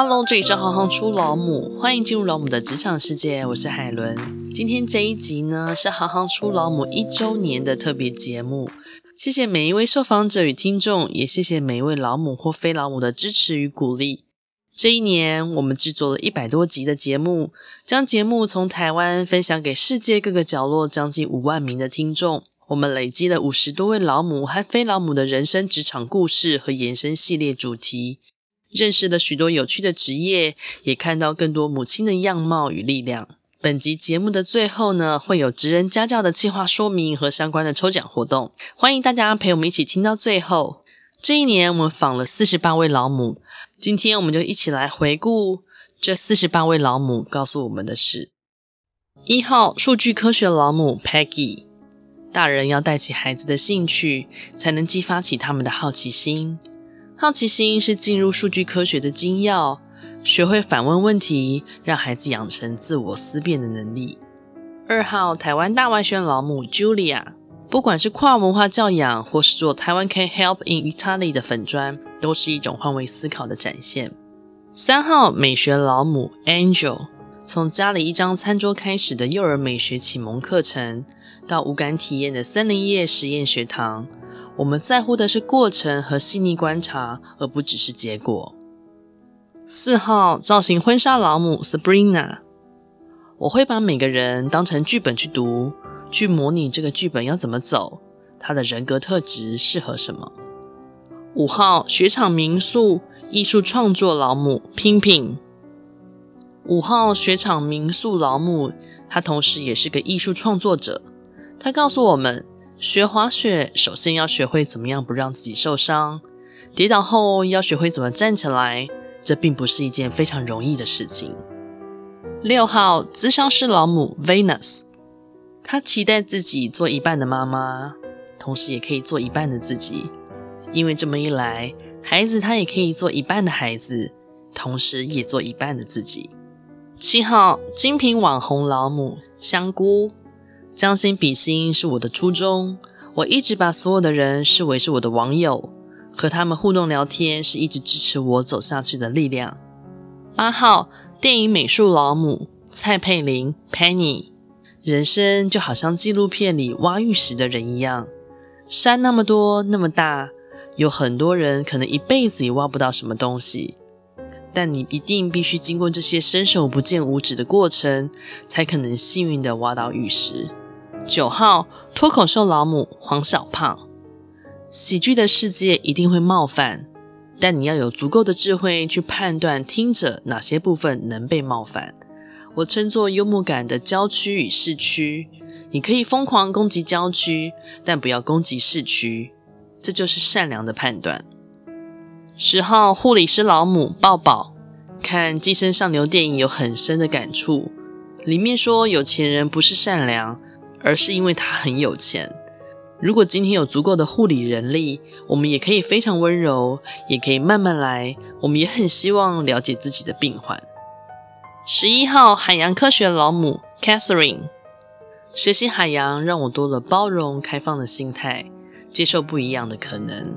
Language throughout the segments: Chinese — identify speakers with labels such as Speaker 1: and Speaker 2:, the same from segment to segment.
Speaker 1: Hello，这里是行行出老母，欢迎进入老母的职场世界，我是海伦。今天这一集呢是行行出老母一周年的特别节目，谢谢每一位受访者与听众，也谢谢每一位老母或非老母的支持与鼓励。这一年，我们制作了一百多集的节目，将节目从台湾分享给世界各个角落，将近五万名的听众。我们累积了五十多位老母和非老母的人生职场故事和延伸系列主题，认识了许多有趣的职业，也看到更多母亲的样貌与力量。本集节目的最后呢，会有职人家教的计划说明和相关的抽奖活动，欢迎大家陪我们一起听到最后。这一年，我们访了四十八位老母。今天我们就一起来回顾这四十八位老母告诉我们的事。一号数据科学老母 Peggy，大人要带起孩子的兴趣，才能激发起他们的好奇心。好奇心是进入数据科学的精要，学会反问问题，让孩子养成自我思辨的能力。二号台湾大外宣老母 Julia。不管是跨文化教养，或是做台湾 Can Help in Italy 的粉专，都是一种换位思考的展现。三号美学老母 Angel，从家里一张餐桌开始的幼儿美学启蒙课程，到无感体验的森林叶实验学堂，我们在乎的是过程和细腻观察，而不只是结果。四号造型婚纱老母 Sabrina，我会把每个人当成剧本去读。去模拟这个剧本要怎么走，他的人格特质适合什么？五号雪场民宿艺术创作老母 Ping Ping，。五号雪场民宿老母，他同时也是个艺术创作者。他告诉我们，学滑雪首先要学会怎么样不让自己受伤，跌倒后要学会怎么站起来，这并不是一件非常容易的事情。六号咨商师老母 Venus。她期待自己做一半的妈妈，同时也可以做一半的自己，因为这么一来，孩子他也可以做一半的孩子，同时也做一半的自己。七号精品网红老母香菇，将心比心是我的初衷，我一直把所有的人视为是我的网友，和他们互动聊天是一直支持我走下去的力量。八号电影美术老母蔡佩玲 Penny。人生就好像纪录片里挖玉石的人一样，山那么多那么大，有很多人可能一辈子也挖不到什么东西，但你一定必须经过这些伸手不见五指的过程，才可能幸运地挖到玉石。九号脱口秀老母黄小胖，喜剧的世界一定会冒犯，但你要有足够的智慧去判断听者哪些部分能被冒犯。我称作幽默感的郊区与市区，你可以疯狂攻击郊区，但不要攻击市区，这就是善良的判断。十号护理师老母抱抱，看《寄生上流》电影有很深的感触，里面说有钱人不是善良，而是因为他很有钱。如果今天有足够的护理人力，我们也可以非常温柔，也可以慢慢来。我们也很希望了解自己的病患。十一号海洋科学老母 Catherine，学习海洋让我多了包容、开放的心态，接受不一样的可能。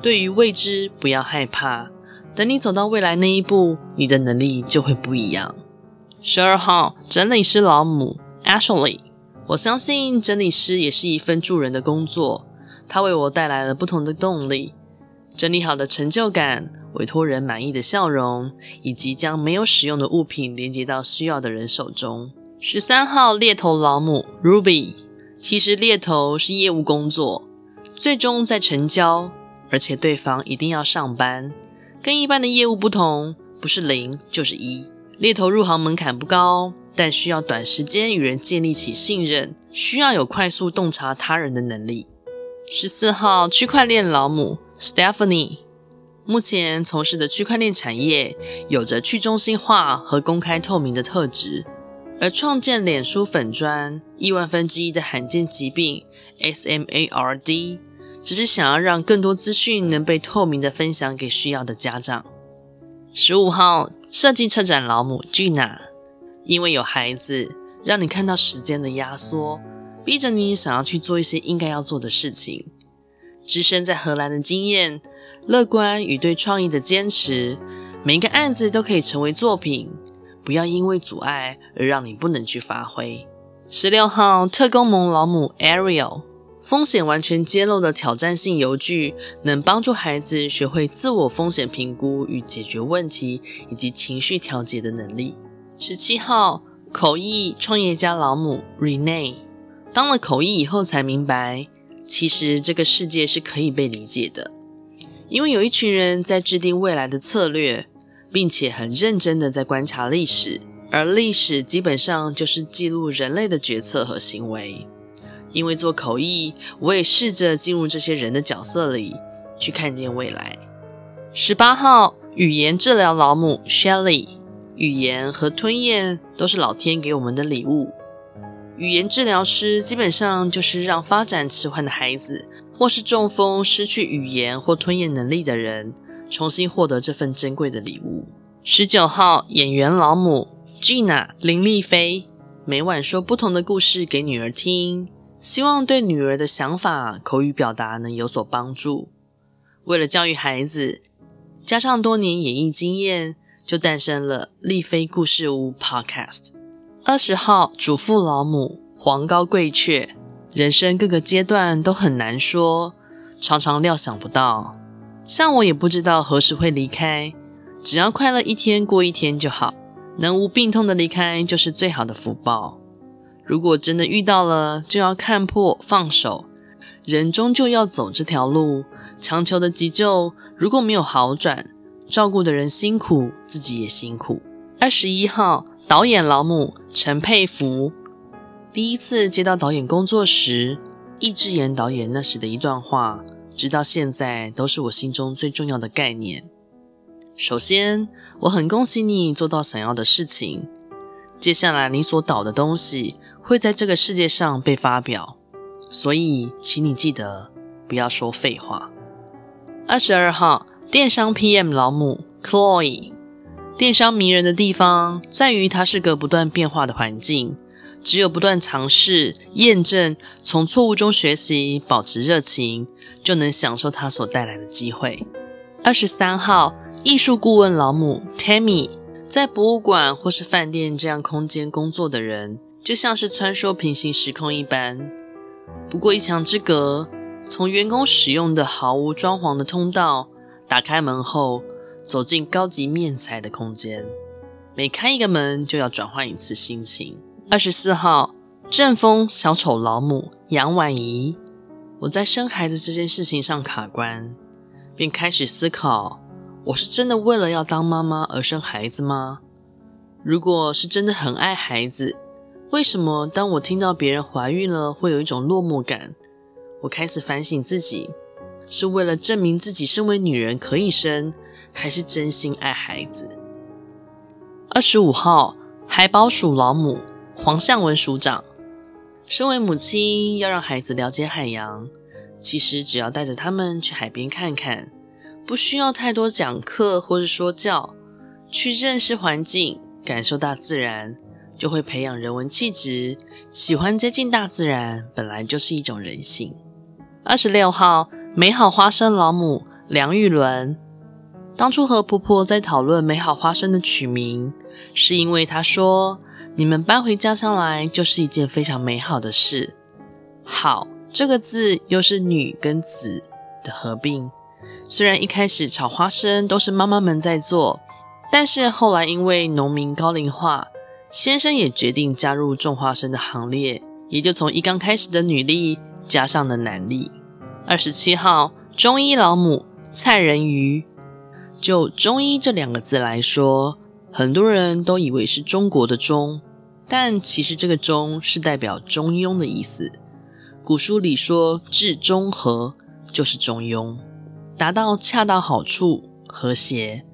Speaker 1: 对于未知，不要害怕。等你走到未来那一步，你的能力就会不一样。十二号整理师老母 Ashley，我相信整理师也是一份助人的工作，它为我带来了不同的动力。整理好的成就感。委托人满意的笑容，以及将没有使用的物品连接到需要的人手中。十三号猎头老母 Ruby，其实猎头是业务工作，最终在成交，而且对方一定要上班。跟一般的业务不同，不是零就是一。猎头入行门槛不高，但需要短时间与人建立起信任，需要有快速洞察他人的能力。十四号区块链老母 Stephanie。目前从事的区块链产业有着去中心化和公开透明的特质，而创建脸书粉砖亿万分之一的罕见疾病 SMARD，只是想要让更多资讯能被透明的分享给需要的家长。十五号设计车展老母 Gina，因为有孩子，让你看到时间的压缩，逼着你想要去做一些应该要做的事情。置身在荷兰的经验。乐观与对创意的坚持，每一个案子都可以成为作品，不要因为阻碍而让你不能去发挥。十六号特工盟老母 Ariel，风险完全揭露的挑战性游具，能帮助孩子学会自我风险评估与解决问题，以及情绪调节的能力。十七号口译创业家老母 Rene，当了口译以后才明白，其实这个世界是可以被理解的。因为有一群人在制定未来的策略，并且很认真的在观察历史，而历史基本上就是记录人类的决策和行为。因为做口译，我也试着进入这些人的角色里，去看见未来。十八号语言治疗老母 Shelley 语言和吞咽都是老天给我们的礼物。语言治疗师基本上就是让发展迟缓的孩子。或是中风、失去语言或吞咽能力的人，重新获得这份珍贵的礼物。十九号演员老母 Gina 林丽菲，每晚说不同的故事给女儿听，希望对女儿的想法、口语表达能有所帮助。为了教育孩子，加上多年演艺经验，就诞生了丽妃故事屋 Podcast。二十号主妇老母黄高贵雀。人生各个阶段都很难说，常常料想不到。像我也不知道何时会离开，只要快乐一天过一天就好，能无病痛的离开就是最好的福报。如果真的遇到了，就要看破放手。人终究要走这条路，强求的急救如果没有好转，照顾的人辛苦，自己也辛苦。二十一号导演老母陈佩芙。第一次接到导演工作时，易智言导演那时的一段话，直到现在都是我心中最重要的概念。首先，我很恭喜你做到想要的事情。接下来，你所导的东西会在这个世界上被发表，所以，请你记得不要说废话。二十二号电商 PM 老母 Chloe，电商迷人的地方在于它是个不断变化的环境。只有不断尝试、验证，从错误中学习，保持热情，就能享受它所带来的机会。二十三号艺术顾问老母 Tammy，在博物馆或是饭店这样空间工作的人，就像是穿梭平行时空一般。不过一墙之隔，从员工使用的毫无装潢的通道，打开门后，走进高级面材的空间，每开一个门就要转换一次心情。二十四号，正风小丑老母杨婉仪，我在生孩子这件事情上卡关，便开始思考：我是真的为了要当妈妈而生孩子吗？如果是真的很爱孩子，为什么当我听到别人怀孕了，会有一种落寞感？我开始反省自己，是为了证明自己身为女人可以生，还是真心爱孩子？二十五号，海保署老母。黄向文署长，身为母亲，要让孩子了解海洋。其实只要带着他们去海边看看，不需要太多讲课或是说教，去认识环境，感受大自然，就会培养人文气质。喜欢接近大自然，本来就是一种人性。二十六号，美好花生老母梁玉伦，当初和婆婆在讨论美好花生的取名，是因为她说。你们搬回家乡来，就是一件非常美好的事。好，这个字又是女跟子的合并。虽然一开始炒花生都是妈妈们在做，但是后来因为农民高龄化，先生也决定加入种花生的行列，也就从一刚开始的女力加上了男力。二十七号，中医老母蔡仁瑜，就中医这两个字来说。很多人都以为是中国的“中”，但其实这个“中”是代表中庸的意思。古书里说“治中和”就是中庸，达到恰到好处、和谐。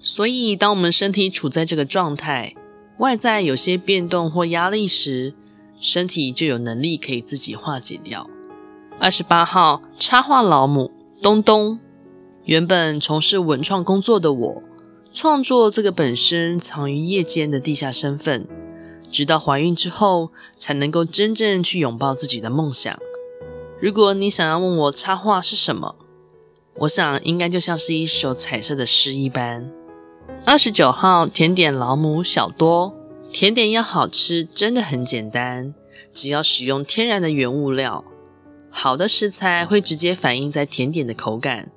Speaker 1: 所以，当我们身体处在这个状态，外在有些变动或压力时，身体就有能力可以自己化解掉。二十八号插画老母东东，原本从事文创工作的我。创作这个本身藏于夜间的地下身份，直到怀孕之后才能够真正去拥抱自己的梦想。如果你想要问我插画是什么，我想应该就像是一首彩色的诗一般。二十九号甜点老母小多，甜点要好吃真的很简单，只要使用天然的原物料，好的食材会直接反映在甜点的口感，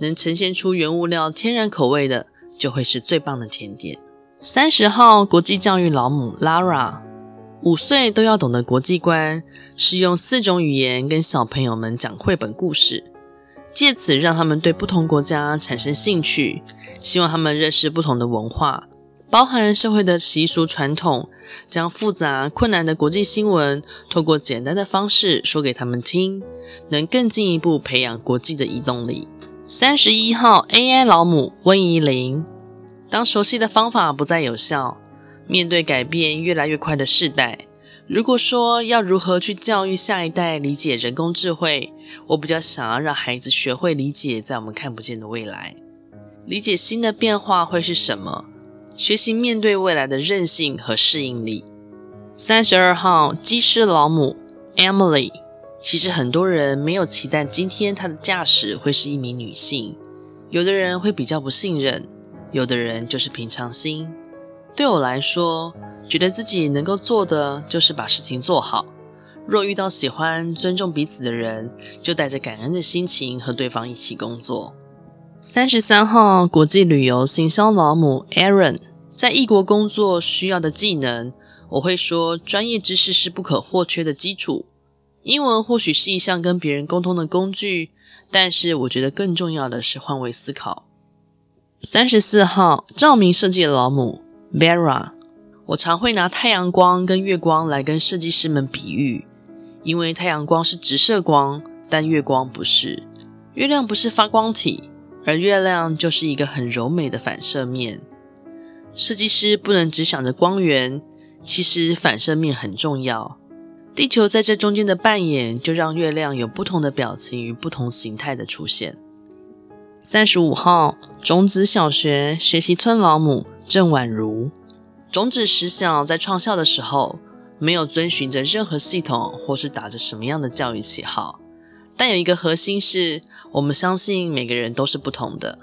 Speaker 1: 能呈现出原物料天然口味的，就会是最棒的甜点。三十号国际教育老母 Lara，五岁都要懂得国际观，是用四种语言跟小朋友们讲绘本故事，借此让他们对不同国家产生兴趣，希望他们认识不同的文化，包含社会的习俗传统，将复杂困难的国际新闻透过简单的方式说给他们听，能更进一步培养国际的移动力。三十一号 AI 老母温怡玲。当熟悉的方法不再有效，面对改变越来越快的世代，如果说要如何去教育下一代理解人工智慧，我比较想要让孩子学会理解在我们看不见的未来，理解新的变化会是什么，学习面对未来的韧性和适应力。三十二号机师老母 Emily，其实很多人没有期待今天她的驾驶会是一名女性，有的人会比较不信任。有的人就是平常心，对我来说，觉得自己能够做的就是把事情做好。若遇到喜欢、尊重彼此的人，就带着感恩的心情和对方一起工作。三十三号国际旅游行销老母 Aaron，在异国工作需要的技能，我会说专业知识是不可或缺的基础。英文或许是一项跟别人沟通的工具，但是我觉得更重要的是换位思考。三十四号照明设计的老母 Vera，我常会拿太阳光跟月光来跟设计师们比喻，因为太阳光是直射光，但月光不是。月亮不是发光体，而月亮就是一个很柔美的反射面。设计师不能只想着光源，其实反射面很重要。地球在这中间的扮演，就让月亮有不同的表情与不同形态的出现。三十五号种子小学学习村老母郑婉如，种子实小在创校的时候，没有遵循着任何系统，或是打着什么样的教育旗号，但有一个核心是，我们相信每个人都是不同的，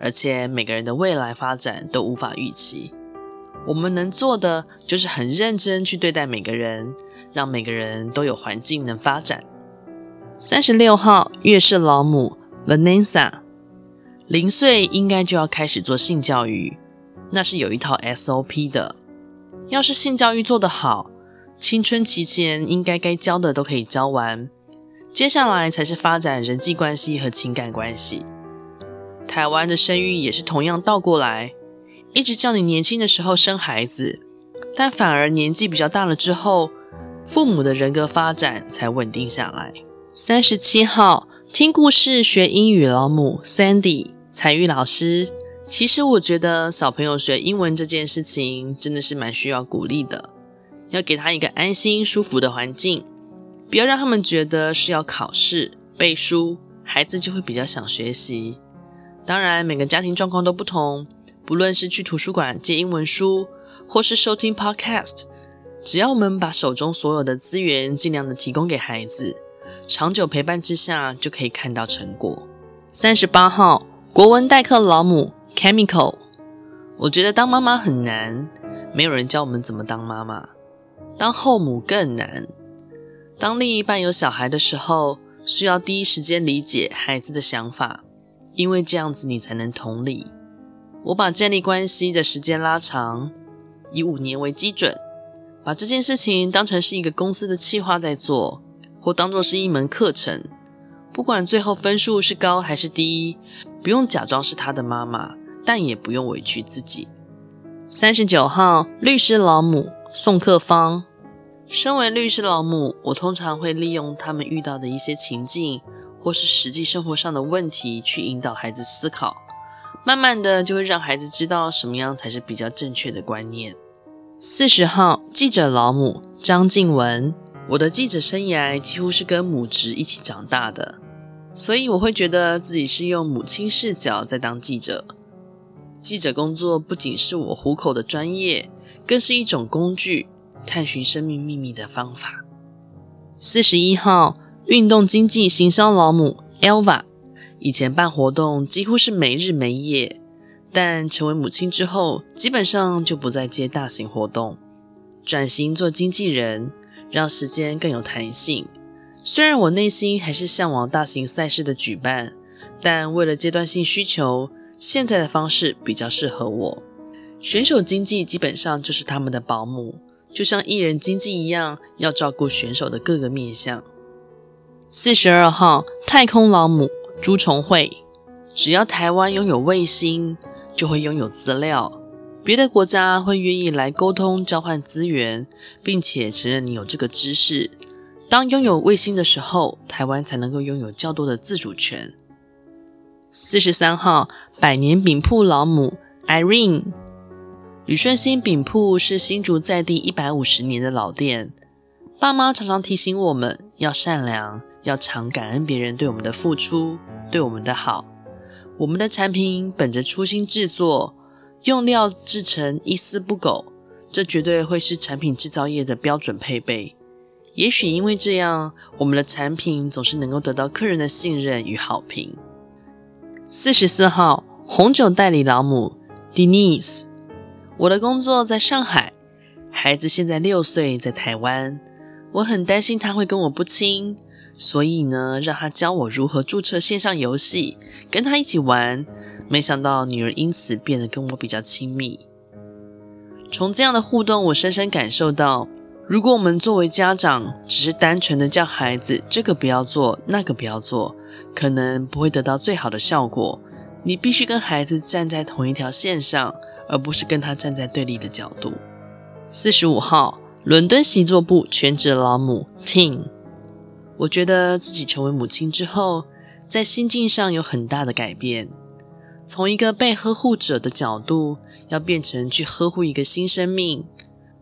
Speaker 1: 而且每个人的未来发展都无法预期。我们能做的就是很认真去对待每个人，让每个人都有环境能发展。三十六号月氏老母 Vanessa。零岁应该就要开始做性教育，那是有一套 SOP 的。要是性教育做得好，青春期前应该该教的都可以教完，接下来才是发展人际关系和情感关系。台湾的生育也是同样倒过来，一直叫你年轻的时候生孩子，但反而年纪比较大了之后，父母的人格发展才稳定下来。三十七号听故事学英语老母 Sandy。彩玉老师，其实我觉得小朋友学英文这件事情真的是蛮需要鼓励的，要给他一个安心舒服的环境，不要让他们觉得是要考试背书，孩子就会比较想学习。当然，每个家庭状况都不同，不论是去图书馆借英文书，或是收听 Podcast，只要我们把手中所有的资源尽量的提供给孩子，长久陪伴之下就可以看到成果。三十八号。国文代课老母 Chemical，我觉得当妈妈很难，没有人教我们怎么当妈妈。当后母更难。当另一半有小孩的时候，需要第一时间理解孩子的想法，因为这样子你才能同理。我把建立关系的时间拉长，以五年为基准，把这件事情当成是一个公司的企划在做，或当作是一门课程。不管最后分数是高还是低，不用假装是他的妈妈，但也不用委屈自己。三十九号律师老母宋克芳，身为律师老母，我通常会利用他们遇到的一些情境，或是实际生活上的问题，去引导孩子思考。慢慢的，就会让孩子知道什么样才是比较正确的观念。四十号记者老母张静文，我的记者生涯几乎是跟母职一起长大的。所以我会觉得自己是用母亲视角在当记者。记者工作不仅是我糊口的专业，更是一种工具，探寻生命秘密的方法。四十一号运动经济行销老母 Elva，以前办活动几乎是没日没夜，但成为母亲之后，基本上就不再接大型活动，转型做经纪人，让时间更有弹性。虽然我内心还是向往大型赛事的举办，但为了阶段性需求，现在的方式比较适合我。选手经济基本上就是他们的保姆，就像艺人经纪一样，要照顾选手的各个面向。四十二号太空老母朱重惠，只要台湾拥有卫星，就会拥有资料，别的国家会愿意来沟通交换资源，并且承认你有这个知识。当拥有卫星的时候，台湾才能够拥有较多的自主权。四十三号百年饼铺老母 Irene。旅顺兴饼铺是新竹在地一百五十年的老店，爸妈常常提醒我们要善良，要常感恩别人对我们的付出，对我们的好。我们的产品本着初心制作，用料制成一丝不苟，这绝对会是产品制造业的标准配备。也许因为这样，我们的产品总是能够得到客人的信任与好评。四十四号红酒代理老母 Denise。我的工作在上海，孩子现在六岁，在台湾。我很担心他会跟我不亲，所以呢，让他教我如何注册线上游戏，跟他一起玩。没想到女儿因此变得跟我比较亲密。从这样的互动，我深深感受到，如果我们作为家长，只是单纯的叫孩子这个不要做，那个不要做，可能不会得到最好的效果。你必须跟孩子站在同一条线上。而不是跟他站在对立的角度。四十五号，伦敦习作部全职老母 Ting，我觉得自己成为母亲之后，在心境上有很大的改变，从一个被呵护者的角度，要变成去呵护一个新生命。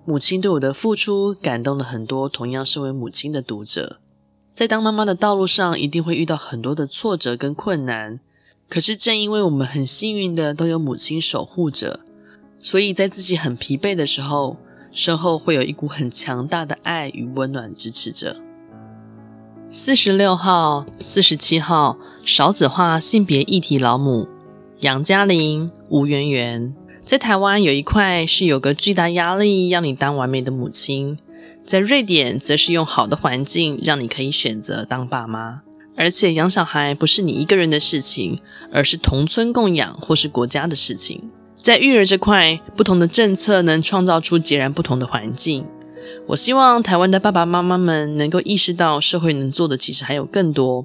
Speaker 1: 母亲对我的付出，感动了很多同样身为母亲的读者。在当妈妈的道路上，一定会遇到很多的挫折跟困难，可是正因为我们很幸运的都有母亲守护着。所以在自己很疲惫的时候，身后会有一股很强大的爱与温暖支持着。四十六号、四十七号少子化性别议题老母杨嘉玲、吴圆圆，在台湾有一块是有个巨大压力要你当完美的母亲，在瑞典则是用好的环境让你可以选择当爸妈，而且养小孩不是你一个人的事情，而是同村共养或是国家的事情。在育儿这块，不同的政策能创造出截然不同的环境。我希望台湾的爸爸妈妈们能够意识到，社会能做的其实还有更多。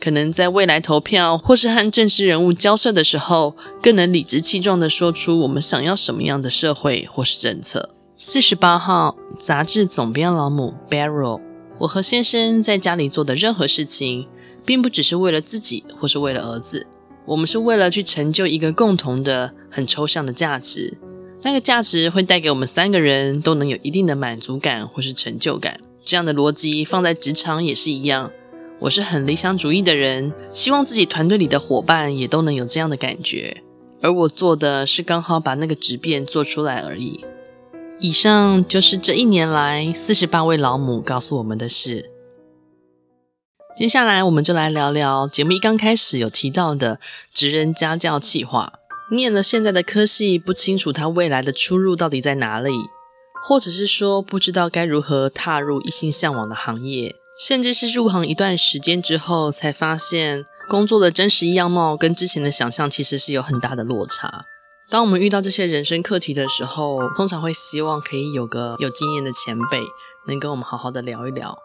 Speaker 1: 可能在未来投票或是和政治人物交涉的时候，更能理直气壮地说出我们想要什么样的社会或是政策。四十八号杂志总编老母 Beryl，我和先生在家里做的任何事情，并不只是为了自己或是为了儿子。我们是为了去成就一个共同的、很抽象的价值，那个价值会带给我们三个人都能有一定的满足感或是成就感。这样的逻辑放在职场也是一样。我是很理想主义的人，希望自己团队里的伙伴也都能有这样的感觉。而我做的是刚好把那个质变做出来而已。以上就是这一年来四十八位老母告诉我们的事。接下来，我们就来聊聊节目一刚开始有提到的职人家教企划。念了现在的科系，不清楚他未来的出路到底在哪里，或者是说不知道该如何踏入一心向往的行业，甚至是入行一段时间之后，才发现工作的真实样貌跟之前的想象其实是有很大的落差。当我们遇到这些人生课题的时候，通常会希望可以有个有经验的前辈，能跟我们好好的聊一聊。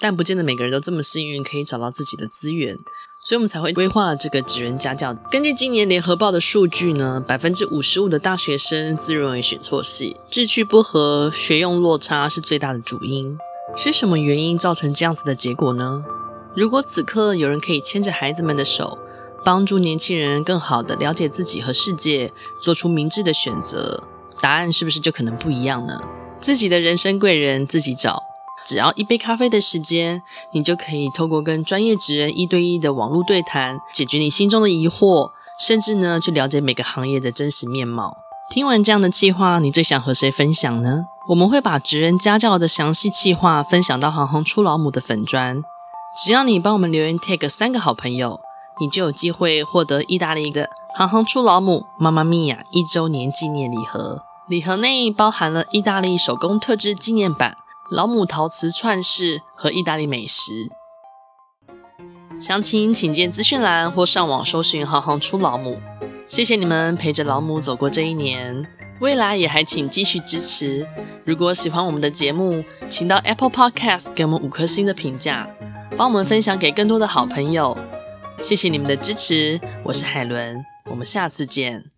Speaker 1: 但不见得每个人都这么幸运，可以找到自己的资源，所以我们才会规划了这个职人家教。根据今年联合报的数据呢，百分之五十五的大学生自认为选错系，志趣不合，学用落差是最大的主因。是什么原因造成这样子的结果呢？如果此刻有人可以牵着孩子们的手，帮助年轻人更好的了解自己和世界，做出明智的选择，答案是不是就可能不一样呢？自己的人生贵人自己找。只要一杯咖啡的时间，你就可以透过跟专业职人一对一的网络对谈，解决你心中的疑惑，甚至呢，去了解每个行业的真实面貌。听完这样的计划，你最想和谁分享呢？我们会把职人家教的详细计划分享到行行出老母的粉专，只要你帮我们留言 tag 三个好朋友，你就有机会获得意大利的行行出老母妈妈咪呀一周年纪念礼盒。礼盒内包含了意大利手工特制纪念版老母陶瓷串饰和意大利美食。详情请见资讯栏或上网搜寻行行出老母。谢谢你们陪着老母走过这一年，未来也还请继续支持。如果喜欢我们的节目，请到 Apple Podcast 给我们五颗星的评价，帮我们分享给更多的好朋友。谢谢你们的支持，我是海伦，我们下次见。